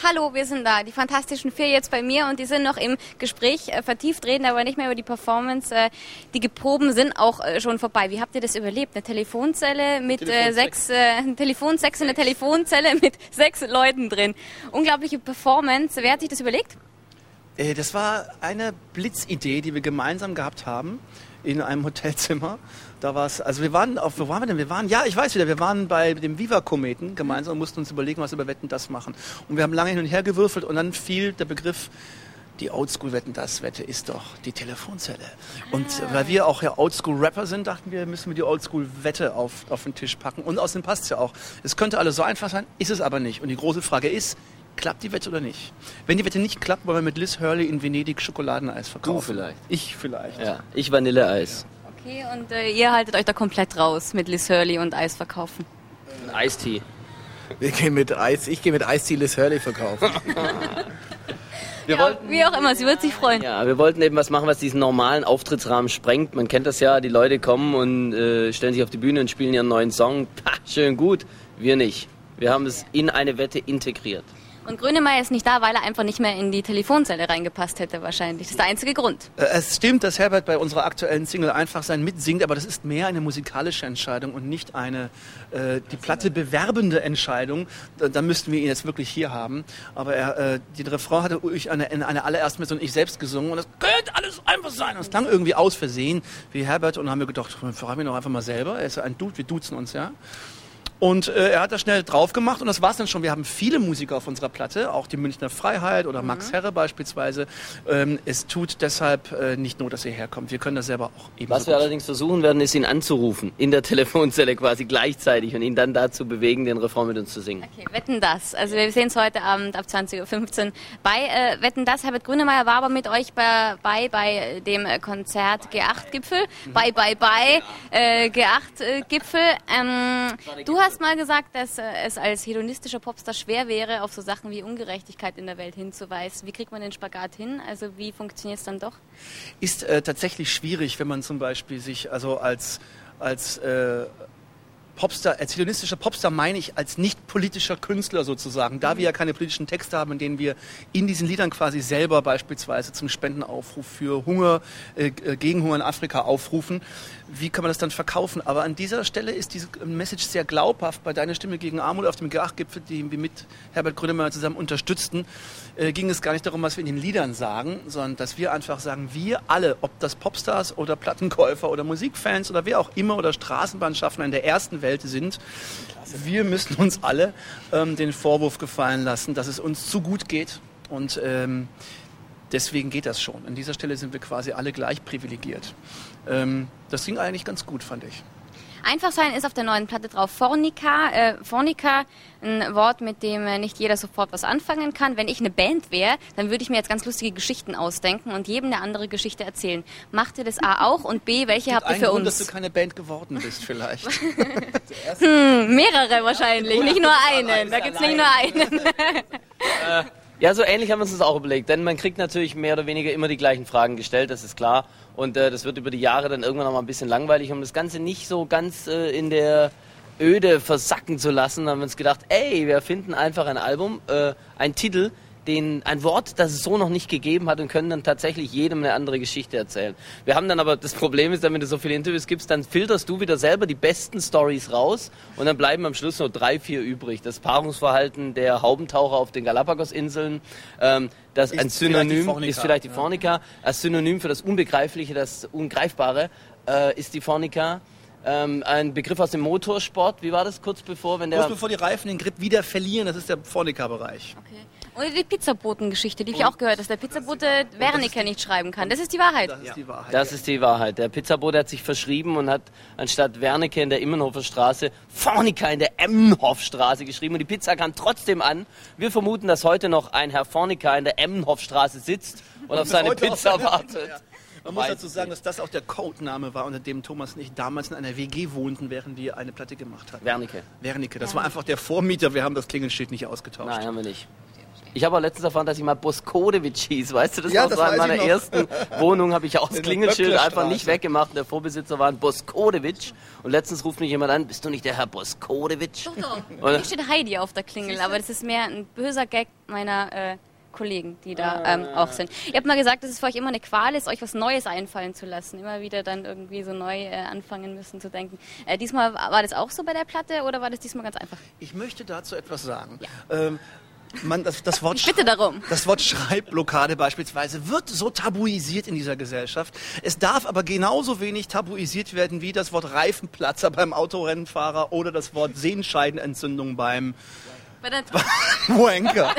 Hallo, wir sind da. Die Fantastischen Vier jetzt bei mir und die sind noch im Gespräch äh, vertieft, reden aber nicht mehr über die Performance. Äh, die Geproben sind auch äh, schon vorbei. Wie habt ihr das überlebt? Eine Telefonzelle mit äh, sechs, äh, ein Telefonsex in der Telefonzelle mit sechs Leuten drin. Unglaubliche Performance. Wer hat sich das überlegt? Äh, Das war eine Blitzidee, die wir gemeinsam gehabt haben in einem Hotelzimmer. Da war es, also wir waren auf, wo waren wir denn? Wir waren, ja, ich weiß wieder, wir waren bei dem Viva-Kometen gemeinsam und mussten uns überlegen, was wir über Wetten das machen. Und wir haben lange hin und her gewürfelt und dann fiel der Begriff, die Oldschool-Wetten das Wette ist doch die Telefonzelle. Und weil wir auch ja Oldschool-Rapper sind, dachten wir, müssen wir die Oldschool-Wette auf, auf den Tisch packen. Und außerdem passt es ja auch. Es könnte alles so einfach sein, ist es aber nicht. Und die große Frage ist, klappt die Wette oder nicht? Wenn die Wette nicht klappt, wollen wir mit Liz Hurley in Venedig Schokoladeneis verkaufen. vielleicht. Ich vielleicht. Ja, ich Vanilleeis. Okay, und äh, ihr haltet euch da komplett raus mit Liz Hurley und Eis verkaufen. Ein Eistee. Wir gehen mit Eis, ich gehe mit Eistee Liz Hurley verkaufen. Wir Ja, wollten, wie auch immer, sie wird sich freuen. ja, wir wollten eben was machen, was diesen normalen Auftrittsrahmen sprengt. Man kennt das ja, die Leute kommen und äh, stellen sich auf die Bühne und spielen ihren neuen Song. Pah, schön gut. Wir nicht. Wir haben es in eine Wette integriert. Und Grönemeyer ist nicht da, weil er einfach nicht mehr in die Telefonzelle reingepasst hätte wahrscheinlich. Das ist der einzige Grund. Äh, Es stimmt, dass Herbert bei unserer aktuellen Single einfach sein mitsingt, aber das ist mehr eine musikalische Entscheidung und nicht eine äh, die Platte bewerbende Entscheidung. Da, da müssten wir ihn jetzt wirklich hier haben. Aber er, äh, die Refrain hatte ich eine, in einer allerersten Version ich selbst gesungen und das könnte alles einfach sein. Und es klang irgendwie aus Versehen wie Herbert und haben wir gedacht, fragen wir doch einfach mal selber. Er ist ein Dude, wir duzen uns ja. Und äh, er hat das schnell drauf gemacht und das war's dann schon. Wir haben viele Musiker auf unserer Platte, auch die Münchner Freiheit oder Max Herre beispielsweise. Ähm, es tut deshalb äh, nicht nur, dass ihr herkommt. Wir können das selber auch eben Was wir allerdings versuchen werden, ist ihn anzurufen. In der Telefonzelle quasi gleichzeitig und ihn dann dazu bewegen, den Refrain mit uns zu singen. Okay, Wetten das. Also wir sehen es heute Abend ab 20.15 Uhr bei äh, Wetten das. Herbert Grönemeyer war aber mit euch bei, bei, bei dem äh, Konzert G8-Gipfel. Bei, bei, bei äh, G8-Gipfel. Ähm, du hast mal gesagt, dass äh, es als hedonistischer Popstar schwer wäre, auf so Sachen wie Ungerechtigkeit in der Welt hinzuweisen. Wie kriegt man den Spagat hin? Also wie funktioniert es dann doch? ist äh, tatsächlich schwierig, wenn man zum Beispiel sich also als, als äh, Popstar, als hedonistischer Popstar meine ich als nicht politischer Künstler sozusagen, da wir ja keine politischen Texte haben, in denen wir in diesen Liedern quasi selber beispielsweise zum Spendenaufruf für Hunger, äh, äh, gegen Hunger in Afrika aufrufen. Wie kann man das dann verkaufen? Aber an dieser Stelle ist diese Message sehr glaubhaft. Bei Deine Stimme gegen Armut auf dem G8-Gipfel, den wir mit Herbert Grönemeyer zusammen unterstützten, äh, ging es gar nicht darum, was wir in den Liedern sagen, sondern dass wir einfach sagen, wir alle, ob das Popstars oder Plattenkäufer oder Musikfans oder wer auch immer oder Straßenbahnschaffner in der ersten Welt sind, wir müssen uns alle ähm, den Vorwurf gefallen lassen, dass es uns zu gut geht. Und ähm, deswegen geht das schon. An dieser Stelle sind wir quasi alle gleich privilegiert. Ähm, das ging eigentlich ganz gut, fand ich. Einfach sein ist auf der neuen Platte drauf. Fornica, äh, Fornica, ein Wort, mit dem äh, nicht jeder sofort was anfangen kann. Wenn ich eine Band wäre, dann würde ich mir jetzt ganz lustige Geschichten ausdenken und jedem eine andere Geschichte erzählen. Macht ihr das A auch und B, welche habt ihr Ein für Grund, dass uns? du keine Band geworden bist, vielleicht. Hm, mehrere wahrscheinlich, nicht nur einen. Da gibt's nicht nur einen. Ja, so ähnlich haben wir uns das auch überlegt, denn man kriegt natürlich mehr oder weniger immer die gleichen Fragen gestellt, das ist klar. Und äh, das wird über die Jahre dann irgendwann noch mal ein bisschen langweilig, um das Ganze nicht so ganz äh, in der Öde versacken zu lassen, haben wir uns gedacht, ey, wir finden einfach ein Album, äh, ein Titel, den, ein Wort, das es so noch nicht gegeben hat und können dann tatsächlich jedem eine andere Geschichte erzählen. Wir haben dann aber, das Problem ist, dann, wenn du so viele Interviews gibst, dann filterst du wieder selber die besten Stories raus und dann bleiben am Schluss nur drei, vier übrig. Das Paarungsverhalten der Haubentaucher auf den Galapagos-Inseln, ähm, das Ist ein vielleicht die Synonym Fornica, ist vielleicht die ja. Fornica, als Synonym für das Unbegreifliche, das Ungreifbare äh, ist die Fornica. Ähm, ein Begriff aus dem Motorsport, wie war das kurz bevor, wenn der... Kurz bevor die Reifen den Grip wieder verlieren, das ist der Fornica-Bereich. Okay. Und die Pizzaboten-Geschichte, die ich auch gehört, dass der Pizzabote Wernicke nicht schreiben kann. Das ist die Wahrheit. Das ist die Wahrheit. Das ist die Wahrheit. Der Pizzabote hat sich verschrieben und hat anstatt Wernicke in der Immenhofer Straße Fornica in der Emmenhofstraße geschrieben und die Pizza kam trotzdem an. Wir vermuten, dass heute noch ein Herr Fornica in der Emmenhofstraße sitzt und auf seine Pizza wartet. Ja. Man muss dazu sagen, dass das auch der Codename war, unter dem Thomas und ich damals in einer WG wohnten, während wir eine Platte gemacht hatten. Wernicke. Wernicke. Das war einfach der Vormieter. Wir haben das Klingelschild nicht ausgetauscht. Nein, haben wir nicht. Ich habe auch letztens erfahren, dass ich mal Boskodewitsch hieß. Weißt du, das Ja, war das so in meiner ersten Wohnung, habe ich auch das Klingelschild einfach nicht weggemacht. Der Vorbesitzer war ein Boskodewitsch. Und letztens ruft mich jemand an, bist du nicht der Herr Boskodewitsch? Doch, doch. Oder? Hier steht Heidi auf der Klingel, aber das ist mehr ein böser Gag meiner äh, Kollegen, die da ähm, auch sind. Ihr habt mal gesagt, dass es für euch immer eine Qual ist, euch was Neues einfallen zu lassen. Immer wieder dann irgendwie so neu äh, anfangen müssen zu denken. Äh, diesmal war das auch so bei der Platte oder war das diesmal ganz einfach? Ich möchte dazu etwas sagen. Ähm, man, das, das, Wort bitte darum. das Wort Schreibblockade beispielsweise wird so tabuisiert in dieser Gesellschaft. Es darf aber genauso wenig tabuisiert werden wie das Wort Reifenplatzer beim Autorennenfahrer oder das Wort Sehenscheidenentzündung beim Wanker.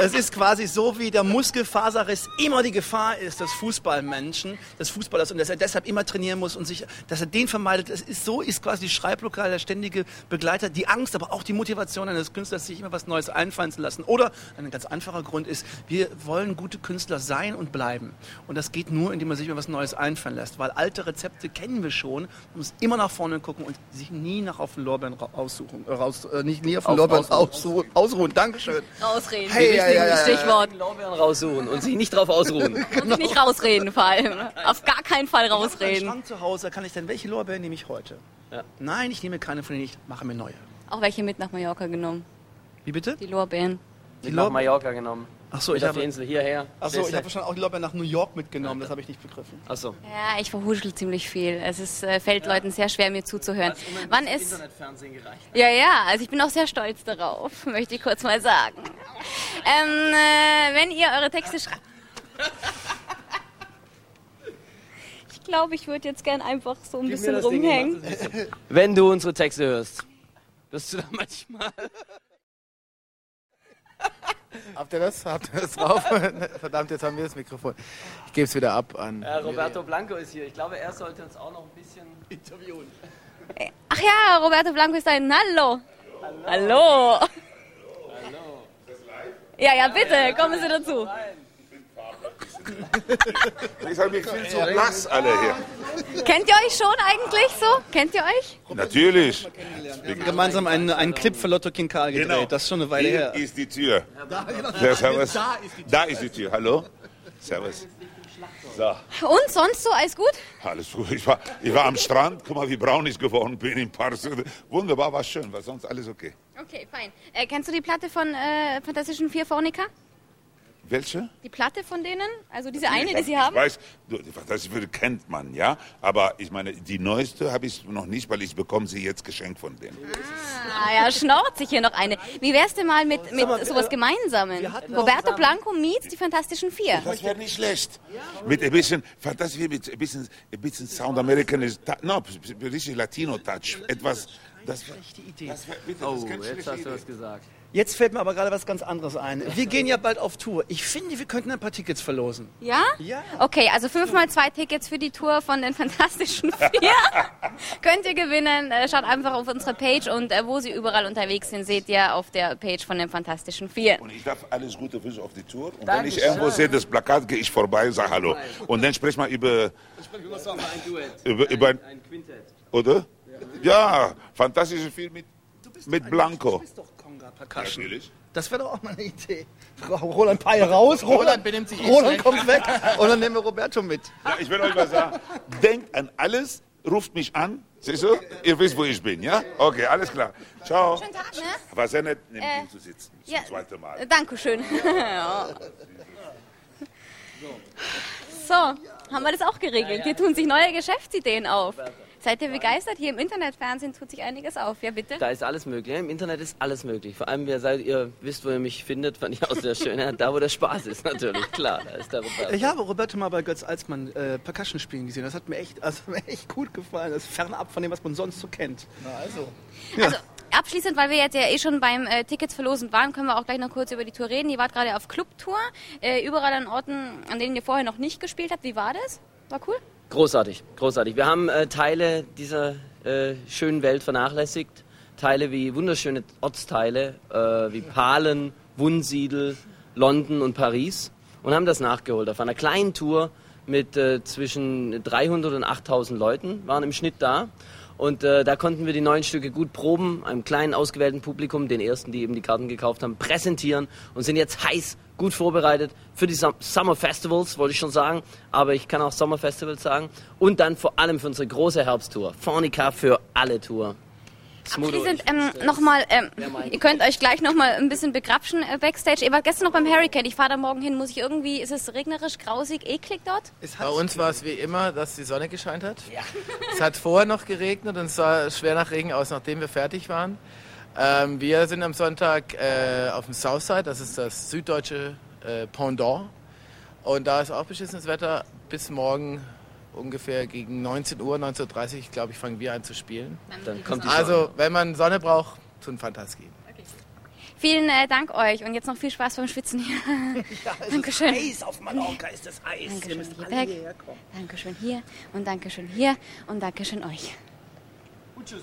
Es ist quasi so, wie der Muskelfaserriss immer die Gefahr ist des Fußballmenschen, des Fußballers und dass er deshalb immer trainieren muss und sich, dass er den vermeidet. Es ist so, ist quasi die Schreibblockade der ständige Begleiter, die Angst, aber auch die Motivation eines Künstlers, sich immer was Neues einfallen zu lassen. Oder ein ganz einfacher Grund ist, wir wollen gute Künstler sein und bleiben. Und das geht nur, indem man sich immer was Neues einfallen lässt, weil alte Rezepte kennen wir schon. Man muss immer nach vorne gucken und sich nie nach auf den Lorbeeren ra- aussuchen, äh, raus, äh, nicht nie auf den Auf- Lorbeeren ausruhen. Ausruhen. Dankeschön. Rausreden. Hey, ja, ja, ja. Stichwort. Lorbeeren raussuchen und sich nicht drauf ausruhen. Und sich nicht rausreden vor allem. Auf gar keinen Fall Ich habe rausreden. Zu Hause, da kann ich dann, welche Lorbeeren nehme ich heute? Ja. Nein, ich nehme keine von denen, ich mache mir neue. Auch welche mit nach Mallorca genommen. Wie bitte? Die Lorbeeren. Mit Lorbe- nach Mallorca genommen. Ach so, Mit ich habe, Insel hierher. ach so, ich habe schon auch die Lorbeeren nach New York mitgenommen, das habe ich nicht begriffen. Achso. Ja, ich verhuschel ziemlich viel. Es ist, äh, fällt Leuten sehr schwer, mir zuzuhören. Wann ist... Internetfernsehen gereicht? Ja, ja, also ich bin auch sehr stolz darauf, möchte ich kurz mal sagen. Ähm, äh, wenn ihr eure Texte schreibt... Ich glaube, ich würde jetzt gern einfach so ein bisschen rumhängen. Wenn du unsere Texte hörst, wirst du da manchmal. Habt ihr das? Habt ihr das drauf? Verdammt, jetzt haben wir das Mikrofon. Ich gebe es wieder ab an. Äh, Roberto Blanco ist hier. Ich glaube, er sollte uns auch noch ein bisschen interviewen. Ach ja, Roberto Blanco ist ein Hallo. Hallo. Hallo. Ja, ja, bitte, kommen Sie dazu. Ich habe mich viel zu blass alle hier. Kennt ihr euch schon eigentlich so? Kennt ihr euch? Natürlich. Wir haben gemeinsam einen, einen Clip für Lotto King Karl gedreht, Genau. das ist schon eine Weile Hier her. ist die Tür. Ja, servus. Da ist die Tür. Hallo. Servus. So, Und sonst so, alles gut? alles gut. Ich war, ich war am Strand. Guck mal, wie braun ich geworden bin im Park. Wunderbar, war schön. War sonst alles okay. Okay, fein. Äh, kennst du die Platte von äh, Fantastischen Vier Phonica? Welche? Die Platte von denen? Also diese eine, die sie haben? Ich weiß, das kennt man, ja. Aber ich meine, die neueste habe ich noch nicht, weil ich bekomme sie jetzt geschenkt von denen. Ah ja, schnort sich hier noch eine. Wie wär's denn mal mit, mit mal, sowas äh, Gemeinsamen? Roberto Blanco meets die Fantastischen Vier. Das wäre nicht schlecht. Mit ein bisschen, fantastisch, mit ein bisschen, ein bisschen Sound American, no, richtig Latino Touch. Etwas, das wäre das wär, bitte, Oh, das ist keine jetzt hast du was gesagt. Jetzt fällt mir aber gerade was ganz anderes ein. Wir gehen ja bald auf Tour. Ich finde, wir könnten ein paar Tickets verlosen. Ja? Ja. Okay, also fünfmal zwei Tickets für die Tour von den Fantastischen Vier. Könnt ihr gewinnen. Äh, Schaut einfach auf unsere Page und äh, wo sie überall unterwegs sind, seht ihr auf der Page von den Fantastischen Vier. Und ich darf alles Gute für Sie auf die Tour. Und wenn Dankeschön. ich irgendwo sehe, das Plakat, gehe ich vorbei und sage Hallo. Und dann sprech mal über, über, über Ein Quintett. oder? Ja, fantastische Film mit, mit Blanco. Du bist doch Konga Percussion. Natürlich. Das wäre doch auch mal eine Idee. Roland Peil raus, Roland, benimmt sich eh Roland schlecht. kommt weg und dann nehmen wir Roberto mit. Ja, ich will euch was sagen. Denkt an alles, ruft mich an. Siehst du? Ihr wisst, wo ich bin, ja? Okay, alles klar. Ciao. Schönen Tag, ne? War sehr nett, neben Äh, ihm zu sitzen. Zum Ja, zweiten Mal. äh, Dankeschön. Ja. So, haben wir das auch geregelt. Hier tun sich neue Geschäftsideen auf. Seid ihr begeistert? Hier im Internetfernsehen tut sich einiges auf. Ja, bitte? Da ist alles möglich. Im Internet ist alles möglich. Vor allem, wer seid ihr wisst, wo ihr mich findet, fand ich auch sehr schön. Ja, da, wo der Spaß ist, natürlich. Klar, da ist der Roberto. Ich habe Roberto mal bei Götz Alsmann äh, Percussion spielen gesehen. Das hat mir echt, also, mir echt gut gefallen. Das ist fernab von dem, was man sonst so kennt. Also, Also abschließend, weil wir jetzt ja eh schon beim äh, Tickets verlosen waren, können wir auch gleich noch kurz über die Tour reden. Ihr wart gerade auf Clubtour, äh, überall an Orten, an denen ihr vorher noch nicht gespielt habt. Wie war das? War cool? Großartig, großartig. Wir haben äh, Teile dieser äh, schönen Welt vernachlässigt. Teile wie wunderschöne Ortsteile, äh, wie Palen, Wunsiedel, London und Paris und haben das nachgeholt. Auf einer kleinen Tour mit äh, zwischen 300 und 8000 Leuten waren im Schnitt da. Und äh, da konnten wir die neuen Stücke gut proben, einem kleinen ausgewählten Publikum, den ersten, die eben die Karten gekauft haben, präsentieren und sind jetzt heiß, gut vorbereitet für die Sum- Summer Festivals, wollte ich schon sagen, aber ich kann auch Sommer Festivals sagen. Und dann vor allem für unsere große Herbsttour. Fornica für alle Tour. Smudo, Abschließend ich- ähm, nochmal, ähm, ihr könnt euch gleich nochmal ein bisschen begrapschen äh, Backstage. Ihr wart gestern noch beim Hurricane. Ich fahre da morgen hin. Muss ich irgendwie, ist es regnerisch, grausig, eklig dort? Es Bei uns war es wie immer, dass die Sonne gescheint hat. Es hat vorher noch geregnet und es sah schwer nach Regen aus, nachdem wir fertig waren. Ähm, wir sind am Sonntag äh, auf dem Southside, das ist das süddeutsche äh, Pendant. Und da ist auch beschissenes Wetter. Bis morgen ungefähr gegen 19 Uhr, 19.30 Uhr, glaube ich, fangen wir an zu spielen. Dann kommt die Also, wenn man Sonne braucht, zum Fantaski. Vielen äh, Dank euch und jetzt noch viel Spaß beim Schwitzen hier. Dankeschön. Eis auf Mallorca ist das Eis. Ihr Dankeschön müsst hier alle weg. hierher kommen. Dankeschön hier und Dankeschön hier und Dankeschön euch. Und tschüss.